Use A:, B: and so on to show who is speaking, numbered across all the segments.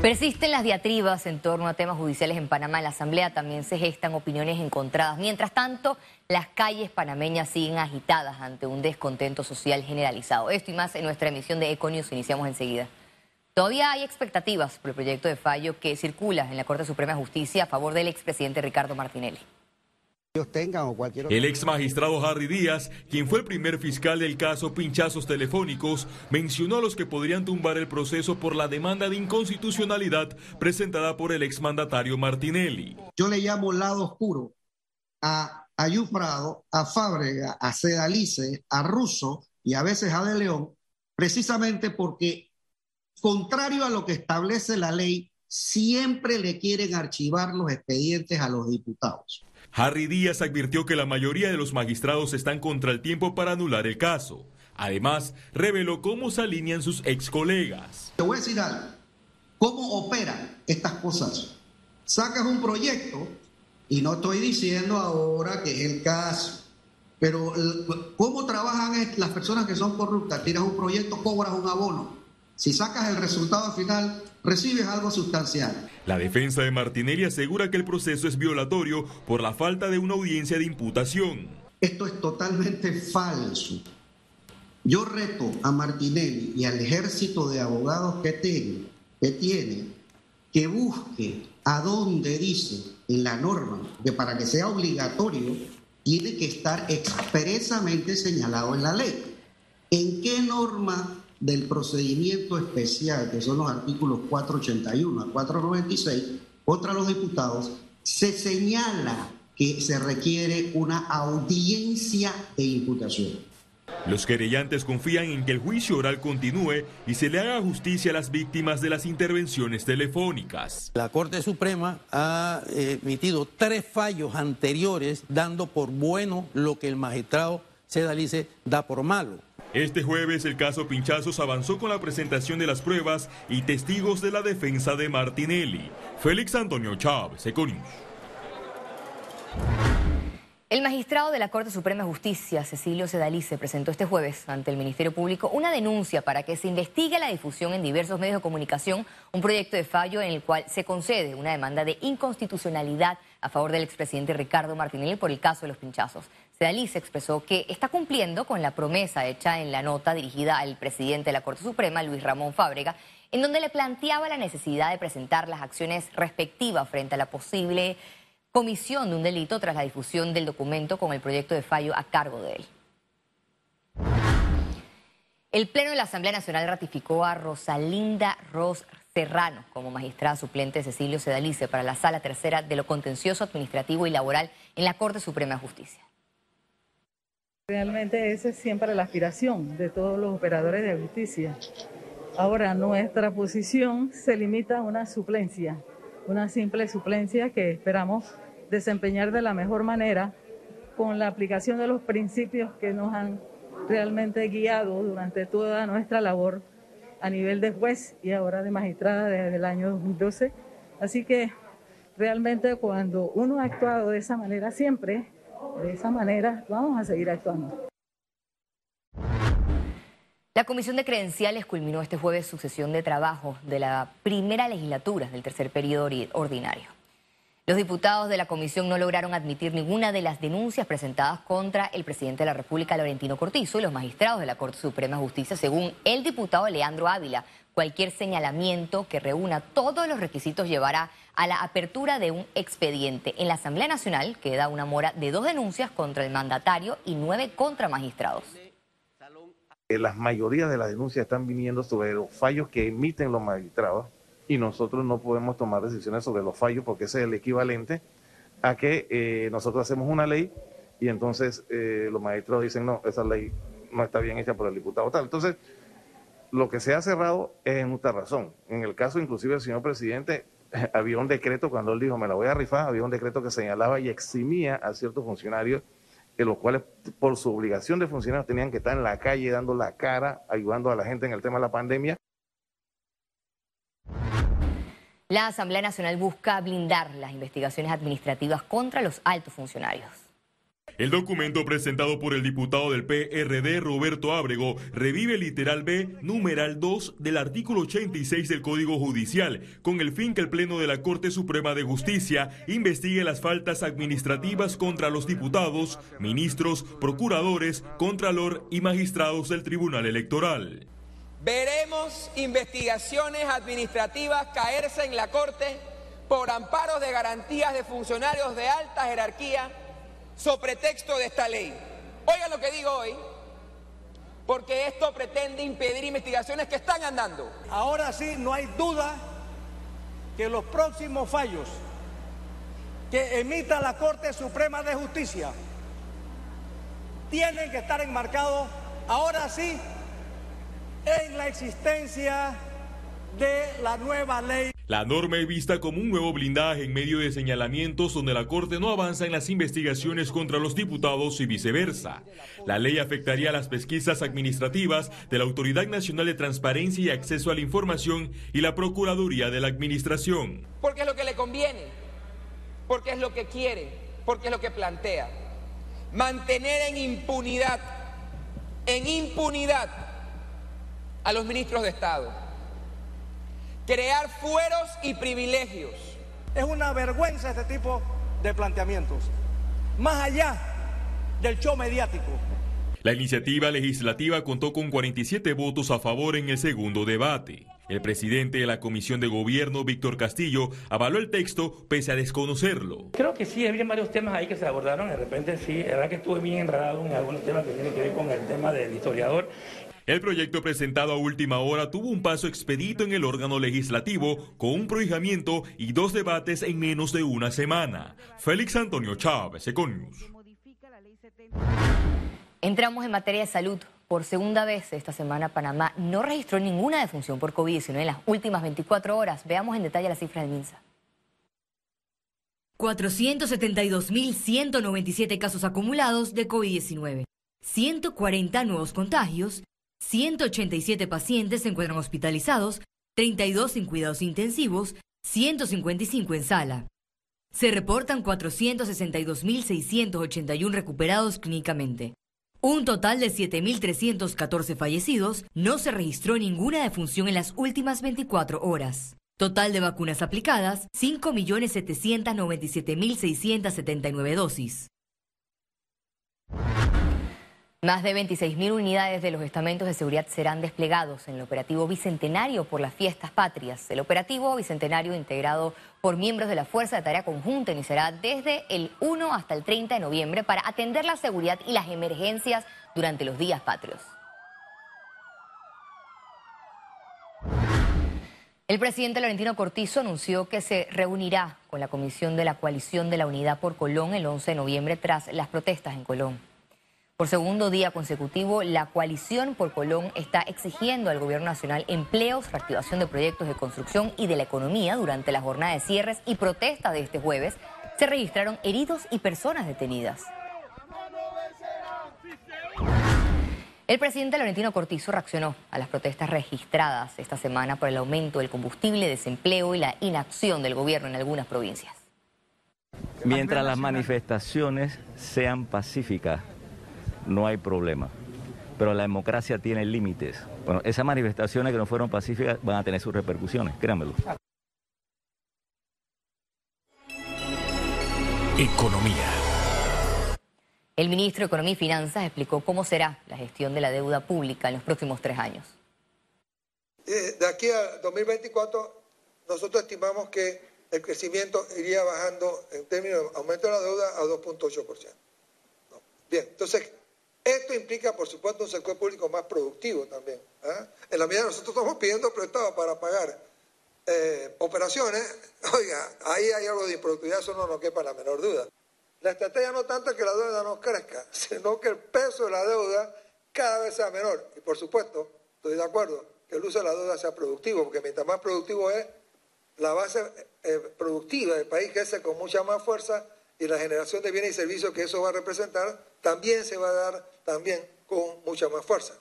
A: Persisten las diatribas en torno a temas judiciales en Panamá. En la Asamblea también se gestan opiniones encontradas. Mientras tanto, las calles panameñas siguen agitadas ante un descontento social generalizado. Esto y más en nuestra emisión de Econius. Iniciamos enseguida. Todavía hay expectativas por el proyecto de fallo que circula en la Corte Suprema de Justicia a favor del expresidente Ricardo Martinelli
B: tengan El ex magistrado Harry Díaz, quien fue el primer fiscal del caso Pinchazos Telefónicos, mencionó a los que podrían tumbar el proceso por la demanda de inconstitucionalidad presentada por el ex mandatario Martinelli.
C: Yo le llamo lado oscuro a Ayufrado, a Fábrega, a Sedalice, a Russo y a veces a De León, precisamente porque, contrario a lo que establece la ley, siempre le quieren archivar los expedientes a los diputados.
B: Harry Díaz advirtió que la mayoría de los magistrados están contra el tiempo para anular el caso. Además, reveló cómo se alinean sus ex colegas.
C: Te voy a decir algo. ¿Cómo operan estas cosas? Sacas un proyecto, y no estoy diciendo ahora que es el caso, pero ¿cómo trabajan las personas que son corruptas? Tiras un proyecto, cobras un abono. Si sacas el resultado final, recibes algo sustancial.
B: La defensa de Martinelli asegura que el proceso es violatorio por la falta de una audiencia de imputación.
C: Esto es totalmente falso. Yo reto a Martinelli y al ejército de abogados que tiene que, tiene, que busque a dónde dice en la norma que para que sea obligatorio tiene que estar expresamente señalado en la ley. ¿En qué norma del procedimiento especial, que son los artículos 481 a 496, contra los diputados, se señala que se requiere una audiencia de imputación.
B: Los querellantes confían en que el juicio oral continúe y se le haga justicia a las víctimas de las intervenciones telefónicas.
D: La Corte Suprema ha eh, emitido tres fallos anteriores dando por bueno lo que el magistrado Sedalice da por malo.
B: Este jueves el caso Pinchazos avanzó con la presentación de las pruebas y testigos de la defensa de Martinelli. Félix Antonio Chávez, Econius.
A: El magistrado de la Corte Suprema de Justicia, Cecilio Sedalice, presentó este jueves ante el Ministerio Público una denuncia para que se investigue la difusión en diversos medios de comunicación un proyecto de fallo en el cual se concede una demanda de inconstitucionalidad a favor del expresidente Ricardo Martinelli por el caso de los pinchazos. Sedalice expresó que está cumpliendo con la promesa hecha en la nota dirigida al presidente de la Corte Suprema, Luis Ramón Fábrega, en donde le planteaba la necesidad de presentar las acciones respectivas frente a la posible comisión de un delito tras la difusión del documento con el proyecto de fallo a cargo de él. El Pleno de la Asamblea Nacional ratificó a Rosalinda Ros Serrano como magistrada suplente de Cecilio Sedalice para la Sala Tercera de lo Contencioso Administrativo y Laboral en la Corte Suprema de Justicia.
E: Realmente esa es siempre la aspiración de todos los operadores de justicia. Ahora, nuestra posición se limita a una suplencia una simple suplencia que esperamos desempeñar de la mejor manera con la aplicación de los principios que nos han realmente guiado durante toda nuestra labor a nivel de juez y ahora de magistrada desde el año 2012. Así que realmente cuando uno ha actuado de esa manera siempre, de esa manera vamos a seguir actuando.
A: La Comisión de Credenciales culminó este jueves su sesión de trabajo de la primera legislatura del tercer periodo ordinario. Los diputados de la comisión no lograron admitir ninguna de las denuncias presentadas contra el presidente de la República, Laurentino Cortizo, y los magistrados de la Corte Suprema de Justicia, según el diputado Leandro Ávila. Cualquier señalamiento que reúna todos los requisitos llevará a la apertura de un expediente. En la Asamblea Nacional queda una mora de dos denuncias contra el mandatario y nueve contra magistrados
F: la mayoría de las denuncias están viniendo sobre los fallos que emiten los magistrados y nosotros no podemos tomar decisiones sobre los fallos porque ese es el equivalente a que eh, nosotros hacemos una ley y entonces eh, los magistrados dicen no, esa ley no está bien hecha por el diputado tal. Entonces, lo que se ha cerrado es en nuestra razón. En el caso inclusive del señor presidente, había un decreto cuando él dijo me la voy a rifar, había un decreto que señalaba y eximía a ciertos funcionarios que los cuales por su obligación de funcionar tenían que estar en la calle dando la cara, ayudando a la gente en el tema de la pandemia.
A: La Asamblea Nacional busca blindar las investigaciones administrativas contra los altos funcionarios.
B: El documento presentado por el diputado del PRD, Roberto Ábrego, revive literal B, numeral 2 del artículo 86 del Código Judicial, con el fin que el Pleno de la Corte Suprema de Justicia investigue las faltas administrativas contra los diputados, ministros, procuradores, contralor y magistrados del Tribunal Electoral.
G: Veremos investigaciones administrativas caerse en la Corte por amparos de garantías de funcionarios de alta jerarquía sobre texto de esta ley. Oigan lo que digo hoy, porque esto pretende impedir investigaciones que están andando.
H: Ahora sí, no hay duda que los próximos fallos que emita la Corte Suprema de Justicia tienen que estar enmarcados, ahora sí, en la existencia de la nueva ley.
B: La norma es vista como un nuevo blindaje en medio de señalamientos donde la Corte no avanza en las investigaciones contra los diputados y viceversa. La ley afectaría las pesquisas administrativas de la Autoridad Nacional de Transparencia y Acceso a la Información y la Procuraduría de la Administración.
G: Porque es lo que le conviene, porque es lo que quiere, porque es lo que plantea. Mantener en impunidad, en impunidad a los ministros de Estado crear fueros y privilegios.
H: Es una vergüenza este tipo de planteamientos, más allá del show mediático.
B: La iniciativa legislativa contó con 47 votos a favor en el segundo debate. El presidente de la Comisión de Gobierno, Víctor Castillo, avaló el texto pese a desconocerlo.
I: Creo que sí, había varios temas ahí que se abordaron. De repente sí, es verdad que estuve bien enredado en algunos temas que tienen que ver con el tema del historiador
B: el proyecto presentado a última hora tuvo un paso expedito en el órgano legislativo con un prohijamiento y dos debates en menos de una semana. Félix Antonio Chávez, Econius.
A: Entramos en materia de salud. Por segunda vez esta semana Panamá no registró ninguna defunción por COVID-19 en las últimas 24 horas. Veamos en detalle las cifras del MINSA. 472.197 casos acumulados de COVID-19, 140 nuevos contagios 187 pacientes se encuentran hospitalizados, 32 en cuidados intensivos, 155 en sala. Se reportan 462.681 recuperados clínicamente. Un total de 7.314 fallecidos, no se registró ninguna defunción en las últimas 24 horas. Total de vacunas aplicadas, 5.797.679 dosis. Más de 26.000 unidades de los estamentos de seguridad serán desplegados en el operativo Bicentenario por las Fiestas Patrias. El operativo Bicentenario integrado por miembros de la Fuerza de Tarea Conjunta iniciará desde el 1 hasta el 30 de noviembre para atender la seguridad y las emergencias durante los días patrios. El presidente Laurentino Cortizo anunció que se reunirá con la Comisión de la Coalición de la Unidad por Colón el 11 de noviembre tras las protestas en Colón. Por segundo día consecutivo, la coalición por Colón está exigiendo al gobierno nacional empleos, reactivación de proyectos de construcción y de la economía durante la jornada de cierres y protestas de este jueves. Se registraron heridos y personas detenidas. El presidente Laurentino Cortizo reaccionó a las protestas registradas esta semana por el aumento del combustible, desempleo y la inacción del gobierno en algunas provincias.
J: Mientras las manifestaciones sean pacíficas, no hay problema. Pero la democracia tiene límites. Bueno, esas manifestaciones que no fueron pacíficas van a tener sus repercusiones, créanmelo.
A: Economía. El ministro de Economía y Finanzas explicó cómo será la gestión de la deuda pública en los próximos tres años.
K: Eh, de aquí a 2024, nosotros estimamos que el crecimiento iría bajando en términos de aumento de la deuda a 2.8%. Bien, entonces, esto implica, por supuesto, un sector público más productivo también. ¿ah? En la medida que nosotros estamos pidiendo prestado para pagar eh, operaciones, oiga, ahí hay algo de improductividad, eso no nos quepa la menor duda. La estrategia no tanto que la deuda no crezca, sino que el peso de la deuda cada vez sea menor. Y por supuesto, estoy de acuerdo, que el uso de la deuda sea productivo, porque mientras más productivo es, la base eh, productiva del país crece con mucha más fuerza y la generación de bienes y servicios que eso va a representar también se va a dar también con mucha más fuerza.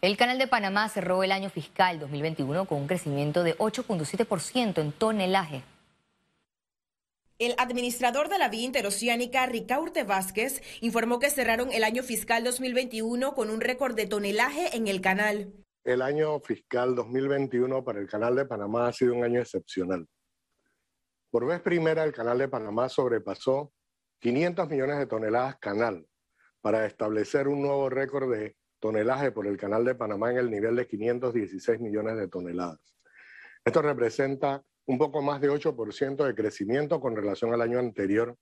A: El Canal de Panamá cerró el año fiscal 2021 con un crecimiento de 8.7% en tonelaje.
L: El administrador de la vía interoceánica, Ricaurte Vázquez, informó que cerraron el año fiscal 2021 con un récord de tonelaje en el canal.
M: El año fiscal 2021 para el canal de Panamá ha sido un año excepcional. Por vez primera, el canal de Panamá sobrepasó 500 millones de toneladas canal para establecer un nuevo récord de tonelaje por el canal de Panamá en el nivel de 516 millones de toneladas. Esto representa un poco más de 8% de crecimiento con relación al año anterior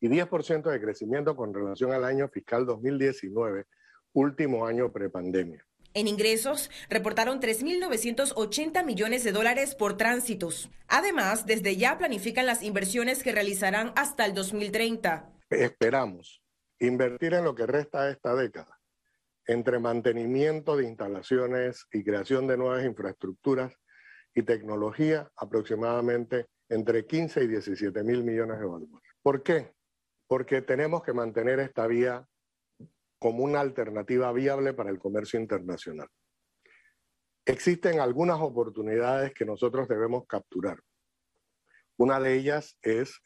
M: y 10% de crecimiento con relación al año fiscal 2019, último año prepandemia.
L: En ingresos, reportaron 3.980 millones de dólares por tránsitos. Además, desde ya planifican las inversiones que realizarán hasta el 2030.
M: Esperamos invertir en lo que resta de esta década, entre mantenimiento de instalaciones y creación de nuevas infraestructuras, y tecnología aproximadamente entre 15 y 17 mil millones de balboas. ¿Por qué? Porque tenemos que mantener esta vía como una alternativa viable para el comercio internacional. Existen algunas oportunidades que nosotros debemos capturar. Una de ellas es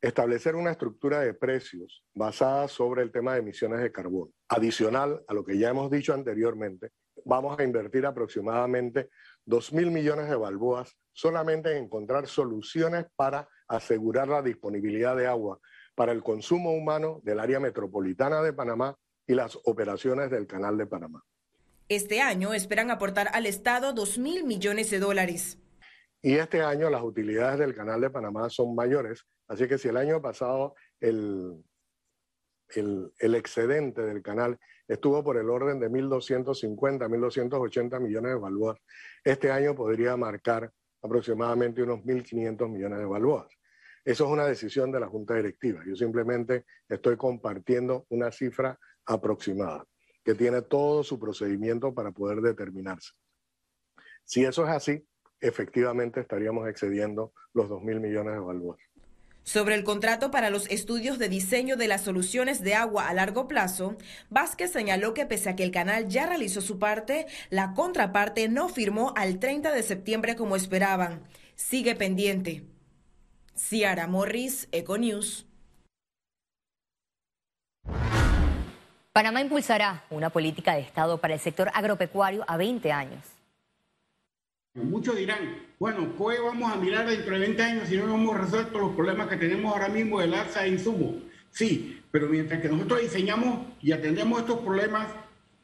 M: establecer una estructura de precios basada sobre el tema de emisiones de carbono. Adicional a lo que ya hemos dicho anteriormente, vamos a invertir aproximadamente 2 mil millones de balboas solamente en encontrar soluciones para asegurar la disponibilidad de agua para el consumo humano del área metropolitana de Panamá y las operaciones del Canal de Panamá.
L: Este año esperan aportar al Estado 2 mil millones de dólares.
M: Y este año las utilidades del Canal de Panamá son mayores, así que si el año pasado el, el, el excedente del canal estuvo por el orden de 1.250, 1.280 millones de balboas. Este año podría marcar aproximadamente unos 1.500 millones de balboas. Eso es una decisión de la Junta Directiva. Yo simplemente estoy compartiendo una cifra aproximada que tiene todo su procedimiento para poder determinarse. Si eso es así, efectivamente estaríamos excediendo los 2.000 millones de balboas.
L: Sobre el contrato para los estudios de diseño de las soluciones de agua a largo plazo, Vázquez señaló que pese a que el canal ya realizó su parte, la contraparte no firmó al 30 de septiembre como esperaban. Sigue pendiente. Ciara Morris, Econews.
A: Panamá impulsará una política de Estado para el sector agropecuario a 20 años.
N: Muchos dirán, bueno, ¿qué vamos a mirar dentro de 20 años si no hemos resuelto los problemas que tenemos ahora mismo del alza de insumos? Sí, pero mientras que nosotros diseñamos y atendemos estos problemas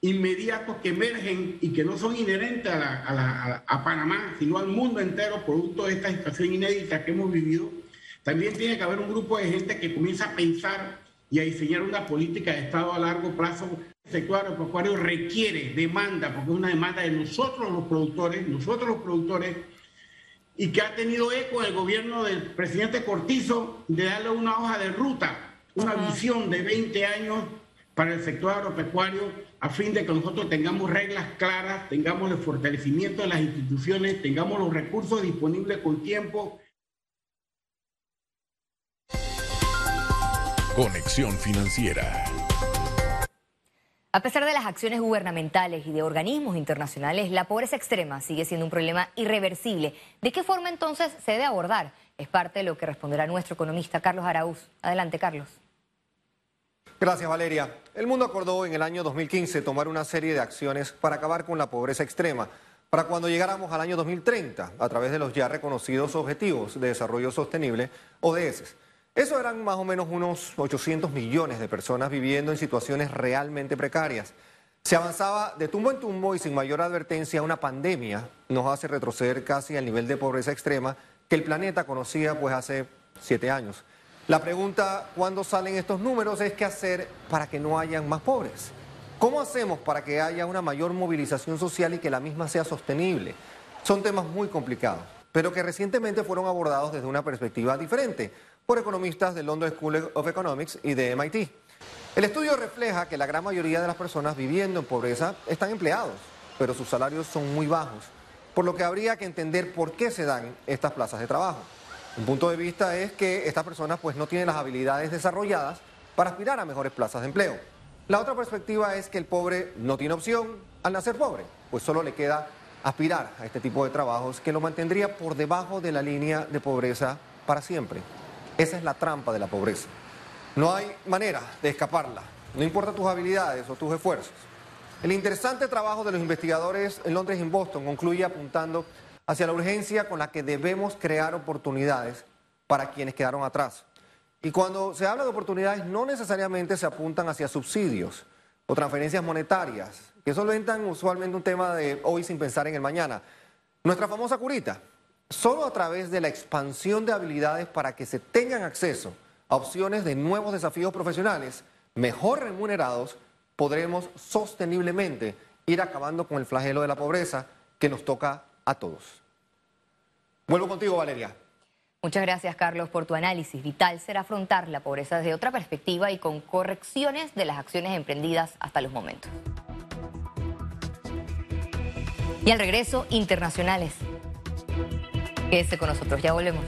N: inmediatos que emergen y que no son inherentes a, a, Panamá, sino al mundo entero, producto de esta situación inédita que hemos vivido, también tiene que haber un grupo de gente que comienza a pensar y a diseñar una política de Estado a largo plazo el sector agropecuario requiere, demanda, porque es una demanda de nosotros los productores, nosotros los productores, y que ha tenido eco el gobierno del presidente Cortizo de darle una hoja de ruta, una visión de 20 años para el sector agropecuario, a fin de que nosotros tengamos reglas claras, tengamos el fortalecimiento de las instituciones, tengamos los recursos disponibles con tiempo.
O: Conexión Financiera.
A: A pesar de las acciones gubernamentales y de organismos internacionales, la pobreza extrema sigue siendo un problema irreversible. ¿De qué forma entonces se debe abordar? Es parte de lo que responderá nuestro economista Carlos Araúz. Adelante, Carlos.
P: Gracias, Valeria. El mundo acordó en el año 2015 tomar una serie de acciones para acabar con la pobreza extrema, para cuando llegáramos al año 2030, a través de los ya reconocidos Objetivos de Desarrollo Sostenible, ODS. Eso eran más o menos unos 800 millones de personas viviendo en situaciones realmente precarias. Se avanzaba de tumbo en tumbo y sin mayor advertencia, una pandemia nos hace retroceder casi al nivel de pobreza extrema que el planeta conocía pues hace siete años. La pregunta, ¿cuándo salen estos números? Es qué hacer para que no hayan más pobres. ¿Cómo hacemos para que haya una mayor movilización social y que la misma sea sostenible? Son temas muy complicados, pero que recientemente fueron abordados desde una perspectiva diferente por economistas del London School of Economics y de MIT. El estudio refleja que la gran mayoría de las personas viviendo en pobreza están empleados, pero sus salarios son muy bajos, por lo que habría que entender por qué se dan estas plazas de trabajo. Un punto de vista es que estas personas pues no tienen las habilidades desarrolladas para aspirar a mejores plazas de empleo. La otra perspectiva es que el pobre no tiene opción al nacer pobre, pues solo le queda aspirar a este tipo de trabajos que lo mantendría por debajo de la línea de pobreza para siempre. Esa es la trampa de la pobreza. No hay manera de escaparla, no importa tus habilidades o tus esfuerzos. El interesante trabajo de los investigadores en Londres y en Boston concluye apuntando hacia la urgencia con la que debemos crear oportunidades para quienes quedaron atrás. Y cuando se habla de oportunidades, no necesariamente se apuntan hacia subsidios o transferencias monetarias, que solventan usualmente un tema de hoy sin pensar en el mañana. Nuestra famosa curita, solo a través de la expansión de habilidades para que se tengan acceso a opciones de nuevos desafíos profesionales mejor remunerados, podremos sosteniblemente ir acabando con el flagelo de la pobreza que nos toca a todos. Vuelvo contigo, Valeria.
A: Muchas gracias, Carlos, por tu análisis. Vital será afrontar la pobreza desde otra perspectiva y con correcciones de las acciones emprendidas hasta los momentos. Y al regreso, internacionales. Quédese con nosotros, ya volvemos.